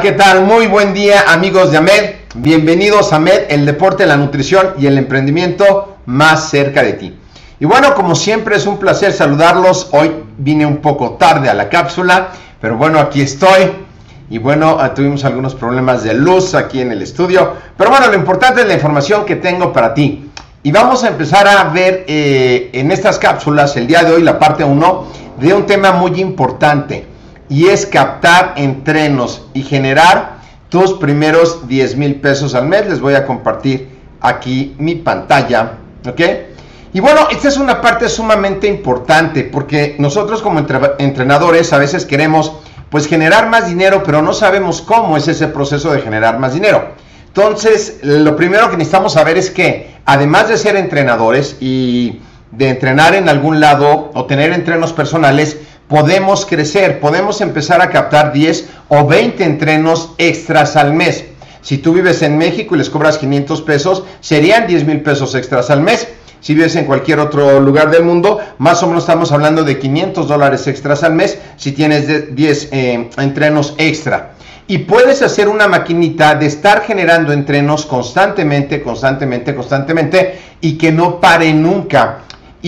¿qué tal? Muy buen día amigos de AMED. Bienvenidos a AMED, el deporte, la nutrición y el emprendimiento más cerca de ti. Y bueno, como siempre es un placer saludarlos. Hoy vine un poco tarde a la cápsula, pero bueno, aquí estoy. Y bueno, ah, tuvimos algunos problemas de luz aquí en el estudio. Pero bueno, lo importante es la información que tengo para ti. Y vamos a empezar a ver eh, en estas cápsulas el día de hoy la parte 1 de un tema muy importante y es captar entrenos y generar tus primeros 10 mil pesos al mes. Les voy a compartir aquí mi pantalla, ¿ok? Y bueno, esta es una parte sumamente importante porque nosotros como entrenadores a veces queremos pues generar más dinero, pero no sabemos cómo es ese proceso de generar más dinero. Entonces, lo primero que necesitamos saber es que además de ser entrenadores y de entrenar en algún lado o tener entrenos personales, podemos crecer, podemos empezar a captar 10 o 20 entrenos extras al mes. Si tú vives en México y les cobras 500 pesos, serían 10 mil pesos extras al mes. Si vives en cualquier otro lugar del mundo, más o menos estamos hablando de 500 dólares extras al mes si tienes 10 eh, entrenos extra. Y puedes hacer una maquinita de estar generando entrenos constantemente, constantemente, constantemente y que no pare nunca.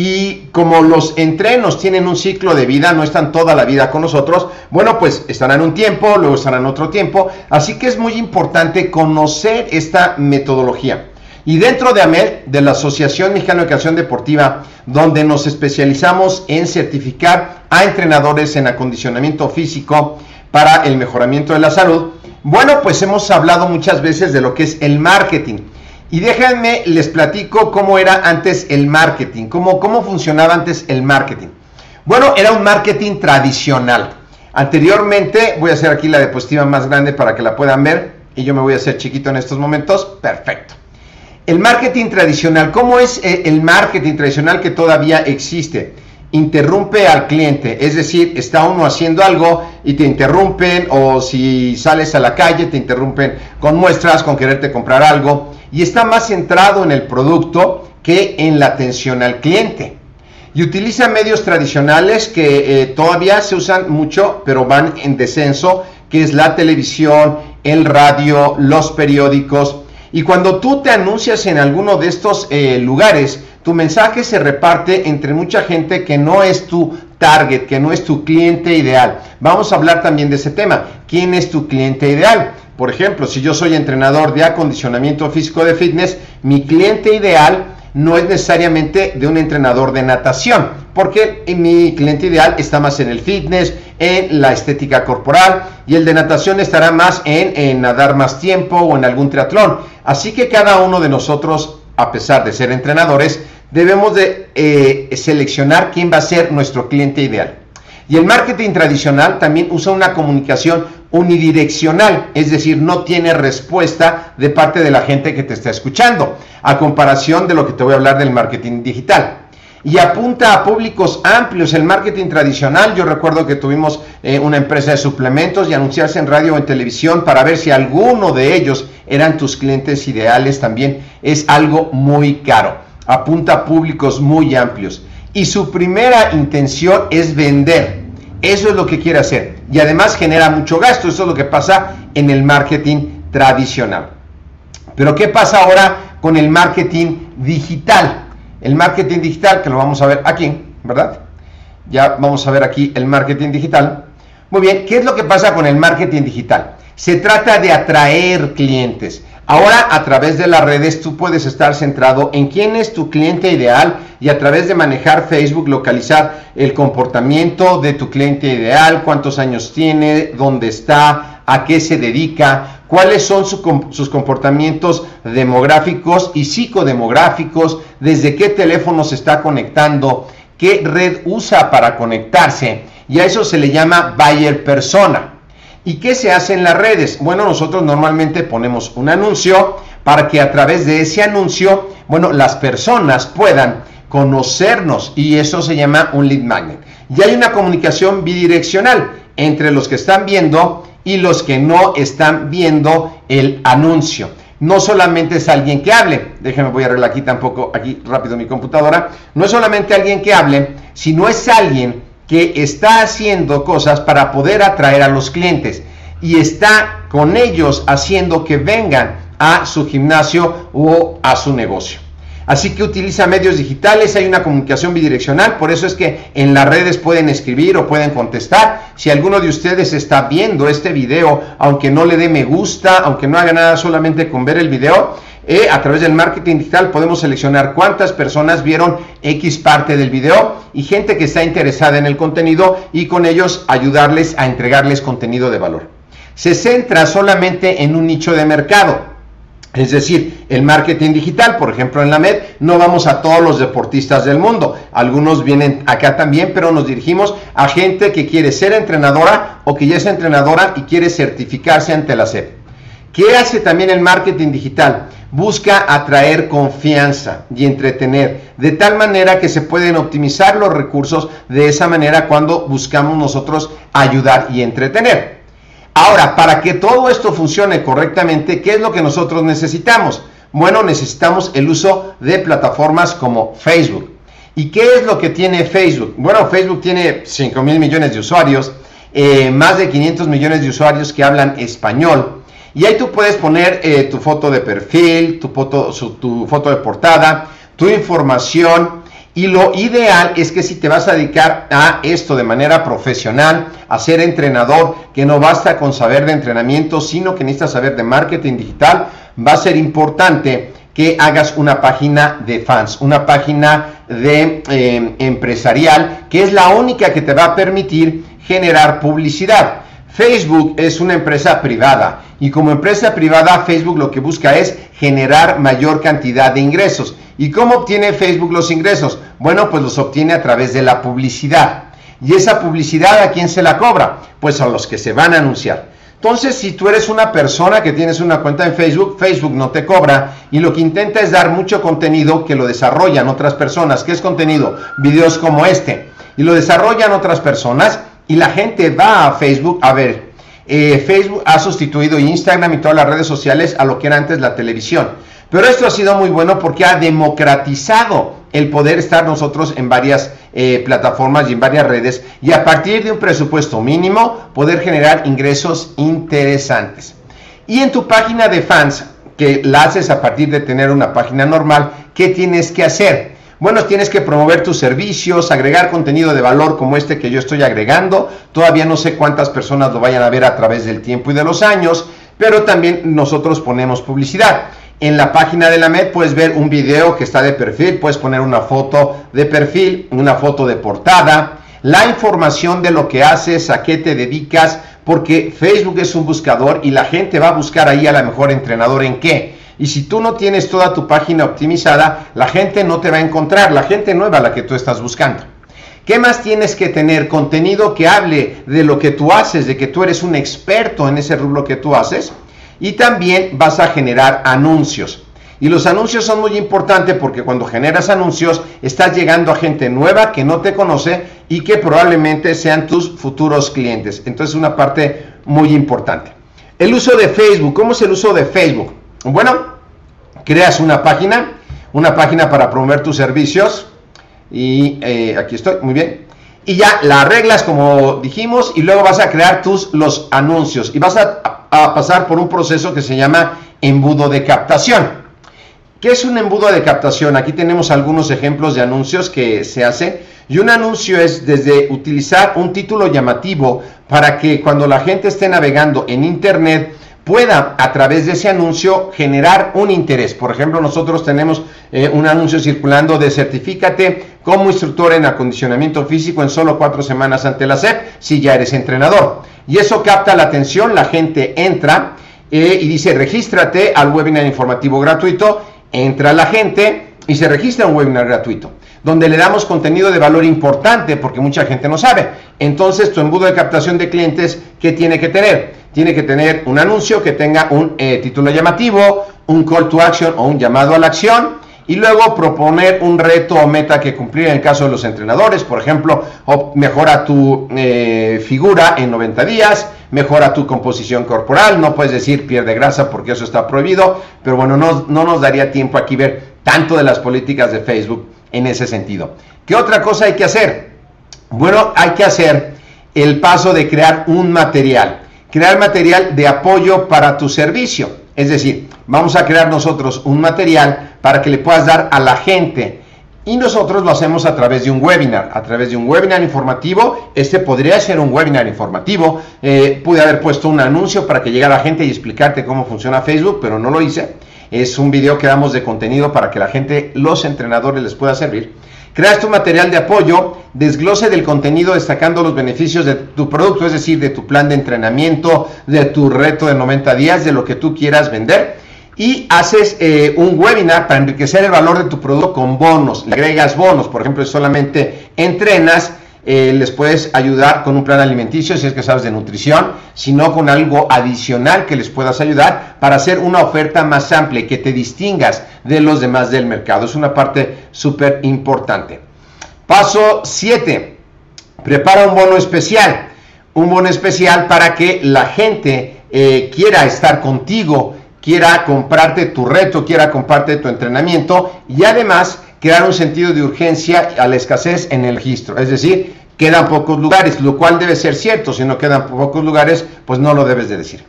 Y como los entrenos tienen un ciclo de vida, no están toda la vida con nosotros, bueno, pues estarán un tiempo, luego estarán otro tiempo. Así que es muy importante conocer esta metodología. Y dentro de AMED, de la Asociación Mexicana de Educación Deportiva, donde nos especializamos en certificar a entrenadores en acondicionamiento físico para el mejoramiento de la salud, bueno, pues hemos hablado muchas veces de lo que es el marketing. Y déjenme, les platico cómo era antes el marketing, cómo, cómo funcionaba antes el marketing. Bueno, era un marketing tradicional. Anteriormente, voy a hacer aquí la diapositiva más grande para que la puedan ver, y yo me voy a hacer chiquito en estos momentos. Perfecto. El marketing tradicional, ¿cómo es eh, el marketing tradicional que todavía existe? Interrumpe al cliente, es decir, está uno haciendo algo y te interrumpen o si sales a la calle te interrumpen con muestras, con quererte comprar algo y está más centrado en el producto que en la atención al cliente. Y utiliza medios tradicionales que eh, todavía se usan mucho, pero van en descenso, que es la televisión, el radio, los periódicos. Y cuando tú te anuncias en alguno de estos eh, lugares, tu mensaje se reparte entre mucha gente que no es tu target, que no es tu cliente ideal. Vamos a hablar también de ese tema. ¿Quién es tu cliente ideal? Por ejemplo, si yo soy entrenador de acondicionamiento físico de fitness, mi cliente ideal no es necesariamente de un entrenador de natación, porque mi cliente ideal está más en el fitness, en la estética corporal, y el de natación estará más en, nadar más tiempo o en algún triatlón. Así que cada uno de nosotros, a pesar de ser entrenadores, debemos de eh, seleccionar quién va a ser nuestro cliente ideal. Y el marketing tradicional también usa una comunicación unidireccional, es decir, no tiene respuesta de parte de la gente que te está escuchando, a comparación de lo que te voy a hablar del marketing digital. Y apunta a públicos amplios. El marketing tradicional, yo recuerdo que tuvimos eh, una empresa de suplementos y anunciarse en radio o en televisión para ver si alguno de ellos eran tus clientes ideales también es algo muy caro. Apunta a públicos muy amplios. Y su primera intención es vender eso es lo que quiere hacer. Y además genera mucho gasto. Eso es lo que pasa en el marketing tradicional. Pero ¿qué pasa ahora con el marketing digital? El marketing digital, que lo vamos a ver aquí, ¿verdad? Ya vamos a ver aquí el marketing digital. Muy bien, ¿qué es lo que pasa con el marketing digital? Se trata de atraer clientes. Ahora a través de las redes tú puedes estar centrado en quién es tu cliente ideal y a través de manejar Facebook localizar el comportamiento de tu cliente ideal, cuántos años tiene, dónde está, a qué se dedica, cuáles son sus comportamientos demográficos y psicodemográficos, desde qué teléfono se está conectando, qué red usa para conectarse y a eso se le llama buyer persona. ¿Y qué se hace en las redes? Bueno, nosotros normalmente ponemos un anuncio para que a través de ese anuncio, bueno, las personas puedan conocernos y eso se llama un lead magnet. Y hay una comunicación bidireccional entre los que están viendo y los que no están viendo el anuncio. No solamente es alguien que hable, déjenme voy a arreglar aquí tampoco, aquí rápido mi computadora, no es solamente alguien que hable, sino es alguien que está haciendo cosas para poder atraer a los clientes. y está con ellos haciendo que vengan a su gimnasio o a su negocio. Así que utiliza medios digitales, hay una comunicación bidireccional, por eso es que en las redes pueden escribir o pueden contestar. Si alguno de ustedes está viendo este video, aunque no le dé me gusta, aunque no haga nada solamente con ver el video, eh, a través del marketing digital podemos seleccionar cuántas personas vieron X parte del video y gente que está interesada en el contenido y con ellos ayudarles a entregarles contenido de valor. Se centra solamente en un nicho de mercado. Es decir, el marketing digital, por ejemplo, en la MED, no vamos a todos los deportistas del mundo. Algunos vienen acá también, pero nos dirigimos a gente que quiere ser entrenadora o que ya es entrenadora y quiere certificarse ante la SEP. ¿Qué hace también el marketing digital? Busca atraer confianza y entretener, de tal manera que se pueden optimizar los recursos de esa manera cuando buscamos nosotros ayudar y entretener. Ahora, para que todo esto funcione correctamente, ¿qué es lo que nosotros necesitamos? Bueno, necesitamos el uso de plataformas como Facebook. ¿Y qué es lo que tiene Facebook? Bueno, Facebook tiene 5 mil millones de usuarios, eh, más de 500 millones de usuarios que hablan español. Y ahí tú puedes poner eh, tu foto de perfil, tu foto, tu foto de portada, tu información, y lo ideal es que si te vas a dedicar a esto de manera profesional, a ser entrenador, que no basta con saber de entrenamiento, sino que necesitas saber de marketing digital, va a ser importante que hagas una página de fans, una página de eh, empresarial, que es la única que te va a permitir generar publicidad. Facebook es una empresa privada y como empresa privada Facebook lo que busca es generar mayor cantidad de ingresos. ¿Y cómo obtiene Facebook los ingresos? Bueno, pues los obtiene a través de la publicidad. ¿Y esa publicidad a quién se la cobra? Pues a los que se van a anunciar. Entonces, si tú eres una persona que tienes una cuenta en Facebook, Facebook no te cobra y lo que intenta es dar mucho contenido que lo desarrollan otras personas. ¿Qué es contenido? Videos como este. Y lo desarrollan otras personas y la gente va a Facebook a ver. Eh, Facebook ha sustituido Instagram y todas las redes sociales a lo que era antes la televisión. Pero esto ha sido muy bueno porque ha democratizado el poder estar nosotros en varias eh, plataformas y en varias redes y a partir de un presupuesto mínimo poder generar ingresos interesantes. Y en tu página de fans, que la haces a partir de tener una página normal, ¿qué tienes que hacer? Bueno, tienes que promover tus servicios, agregar contenido de valor como este que yo estoy agregando. Todavía no sé cuántas personas lo vayan a ver a través del tiempo y de los años, pero también nosotros ponemos publicidad. En la página de la MED puedes ver un video que está de perfil, puedes poner una foto de perfil, una foto de portada, la información de lo que haces, a qué te dedicas, porque Facebook es un buscador y la gente va a buscar ahí a la mejor entrenador en qué. Y si tú no tienes toda tu página optimizada, la gente no te va a encontrar, la gente nueva a la que tú estás buscando. ¿Qué más tienes que tener? Contenido que hable de lo que tú haces, de que tú eres un experto en ese rubro que tú haces y también vas a generar anuncios. Y los anuncios son muy importantes porque cuando generas anuncios estás llegando a gente nueva que no te conoce y que probablemente sean tus futuros clientes. Entonces es una parte muy importante. El uso de Facebook. ¿Cómo es el uso de Facebook? Bueno, creas una página, una página para promover tus servicios. Y eh, aquí estoy, muy bien y ya la arreglas como dijimos y luego vas a crear tus los anuncios y vas a, pasar por un proceso que se llama embudo de captación. ¿Qué es un embudo de captación? Aquí tenemos algunos ejemplos de anuncios que se hacen y un anuncio es desde utilizar un título llamativo para que cuando la gente esté navegando en internet pueda a través de ese anuncio generar un interés. Por ejemplo, nosotros tenemos eh, un anuncio circulando de certifícate como instructor en acondicionamiento físico en solo cuatro semanas ante la SEP si ya eres entrenador. Y eso capta la atención, la gente entra eh, y dice regístrate al webinar informativo gratuito, entra la gente y se registra un webinar gratuito donde le damos contenido de valor importante porque mucha gente no sabe. Entonces, tu embudo de captación de clientes, ¿qué tiene que tener? Tiene que tener un anuncio que tenga un eh, título llamativo, un call to action o un llamado a la acción y luego proponer un reto o meta que cumplir en el caso de los entrenadores, por ejemplo, mejora tu eh, figura en 90 días, mejora tu composición corporal, no puedes decir pierde grasa porque eso está prohibido, pero bueno, no, no nos daría tiempo aquí ver tanto de las políticas de Facebook en ese sentido. ¿Qué otra cosa hay que hacer? Bueno, hay que hacer el paso de crear un material. crear material de apoyo para tu servicio. Es decir, vamos a crear nosotros un material para que le puedas dar a la gente. Y nosotros lo hacemos a través de un webinar, a través de un webinar informativo. Este podría ser un webinar informativo. Eh, pude haber puesto un anuncio para que llegara la gente y explicarte cómo funciona Facebook, pero no lo hice. Es un video que damos de contenido para que la gente, los entrenadores les pueda servir. Creas tu material de apoyo, desglose del contenido destacando los beneficios de tu producto, es decir, de tu plan de entrenamiento, de tu reto de 90 días, de lo que tú quieras vender. Y haces eh, un webinar para enriquecer el valor de tu producto con bonos. Le agregas bonos, por ejemplo, solamente entrenas eh, les puedes ayudar con un plan alimenticio si es que sabes de nutrición, sino con algo adicional que les puedas ayudar para hacer una oferta más amplia y que te distingas de los demás del mercado. Es una parte súper importante. Paso 7. Prepara un bono especial. Un bono especial para que la gente eh, quiera estar contigo, quiera comprarte tu reto, quiera comprarte tu entrenamiento y además crear un sentido de urgencia a la escasez en el registro. Es decir, quedan pocos lugares, lo cual debe ser cierto. Si no quedan pocos lugares, pues no lo debes de decir.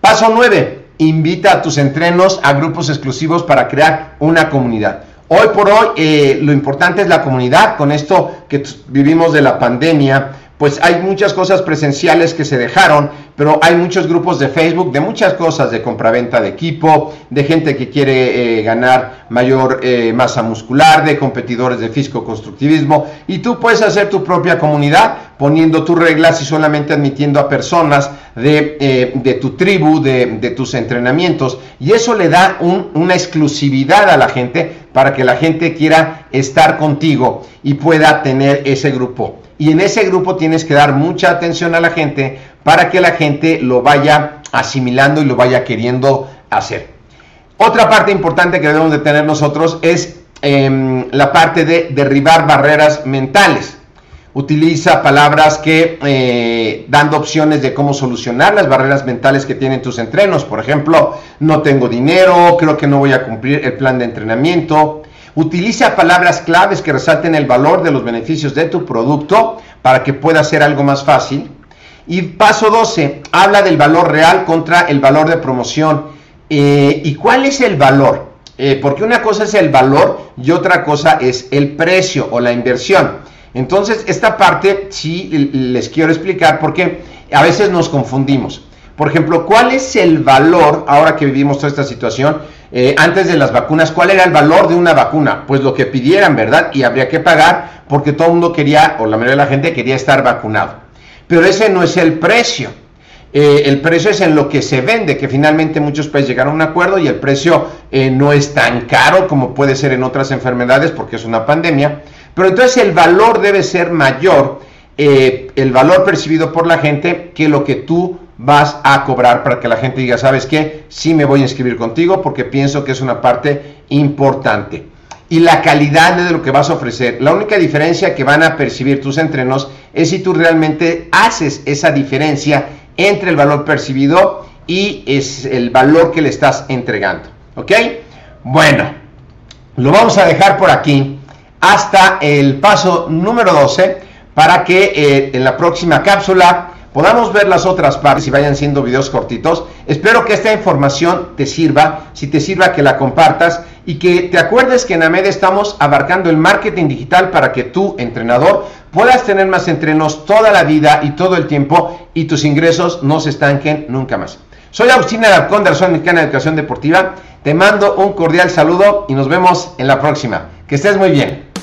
Paso 9. Invita a tus entrenos a grupos exclusivos para crear una comunidad. Hoy por hoy eh, lo importante es la comunidad. Con esto que vivimos de la pandemia, pues hay muchas cosas presenciales que se dejaron, pero hay muchos grupos de Facebook de muchas cosas, de compraventa de equipo, de gente que quiere eh, ganar mayor eh, masa muscular, de competidores de fisco-constructivismo, y tú puedes hacer tu propia comunidad poniendo tus reglas y solamente admitiendo a personas de, eh, tu tribu, de, tus entrenamientos, y eso le da una exclusividad a la gente para que la gente quiera estar contigo y pueda tener ese grupo y en ese grupo tienes que dar mucha atención a la gente para que la gente lo vaya asimilando y lo vaya queriendo hacer. Otra parte importante que debemos de tener nosotros es em, la parte de derribar barreras mentales. Utiliza palabras que eh, dando opciones de cómo solucionar las barreras mentales que tienen tus entrenos. Por ejemplo, no tengo dinero, creo que no voy a cumplir el plan de entrenamiento, Utiliza palabras claves que resalten el valor de los beneficios de tu producto para que pueda ser algo más fácil. Y paso 12, habla del valor real contra el valor de promoción. Eh, ¿Y cuál es el valor? Eh, porque una cosa es el valor y otra cosa es el precio o la inversión. Entonces, esta parte sí les quiero explicar porque a veces nos confundimos. Por ejemplo, ¿cuál es el valor, ahora que vivimos toda esta situación, eh, antes de las vacunas, cuál era el valor de una vacuna? Pues lo que pidieran, ¿verdad? Y habría que pagar porque todo el mundo quería, o la mayoría de la gente quería estar vacunado. Pero ese no es el precio. Eh, el precio es en lo que se vende, que finalmente muchos países llegaron a un acuerdo y el precio eh, no es tan caro como puede ser en otras enfermedades porque es una pandemia. Pero entonces el valor debe ser mayor, el valor percibido por la gente, que lo que tú vas a cobrar para que la gente diga, ¿sabes qué? Sí me voy a inscribir contigo porque pienso que es una parte importante. Y la calidad de lo que vas a ofrecer. La única diferencia que van a percibir tus entrenos es si tú realmente haces esa diferencia entre el valor percibido y es el valor que le estás entregando. ¿Ok? Bueno, lo vamos a dejar por aquí hasta el paso número 12 para que eh, en la próxima cápsula podamos ver las otras partes y vayan siendo videos cortitos. Espero que esta información te sirva, si te sirva que la compartas y que te acuerdes que en AMED estamos abarcando el marketing digital para que tú, entrenador, puedas tener más entrenos toda la vida y todo el tiempo y tus ingresos no se estanquen nunca más. Soy Agustina Alarcón de la Mexicana de Educación Deportiva. Te mando un cordial saludo y nos vemos en la próxima. Que estés muy bien.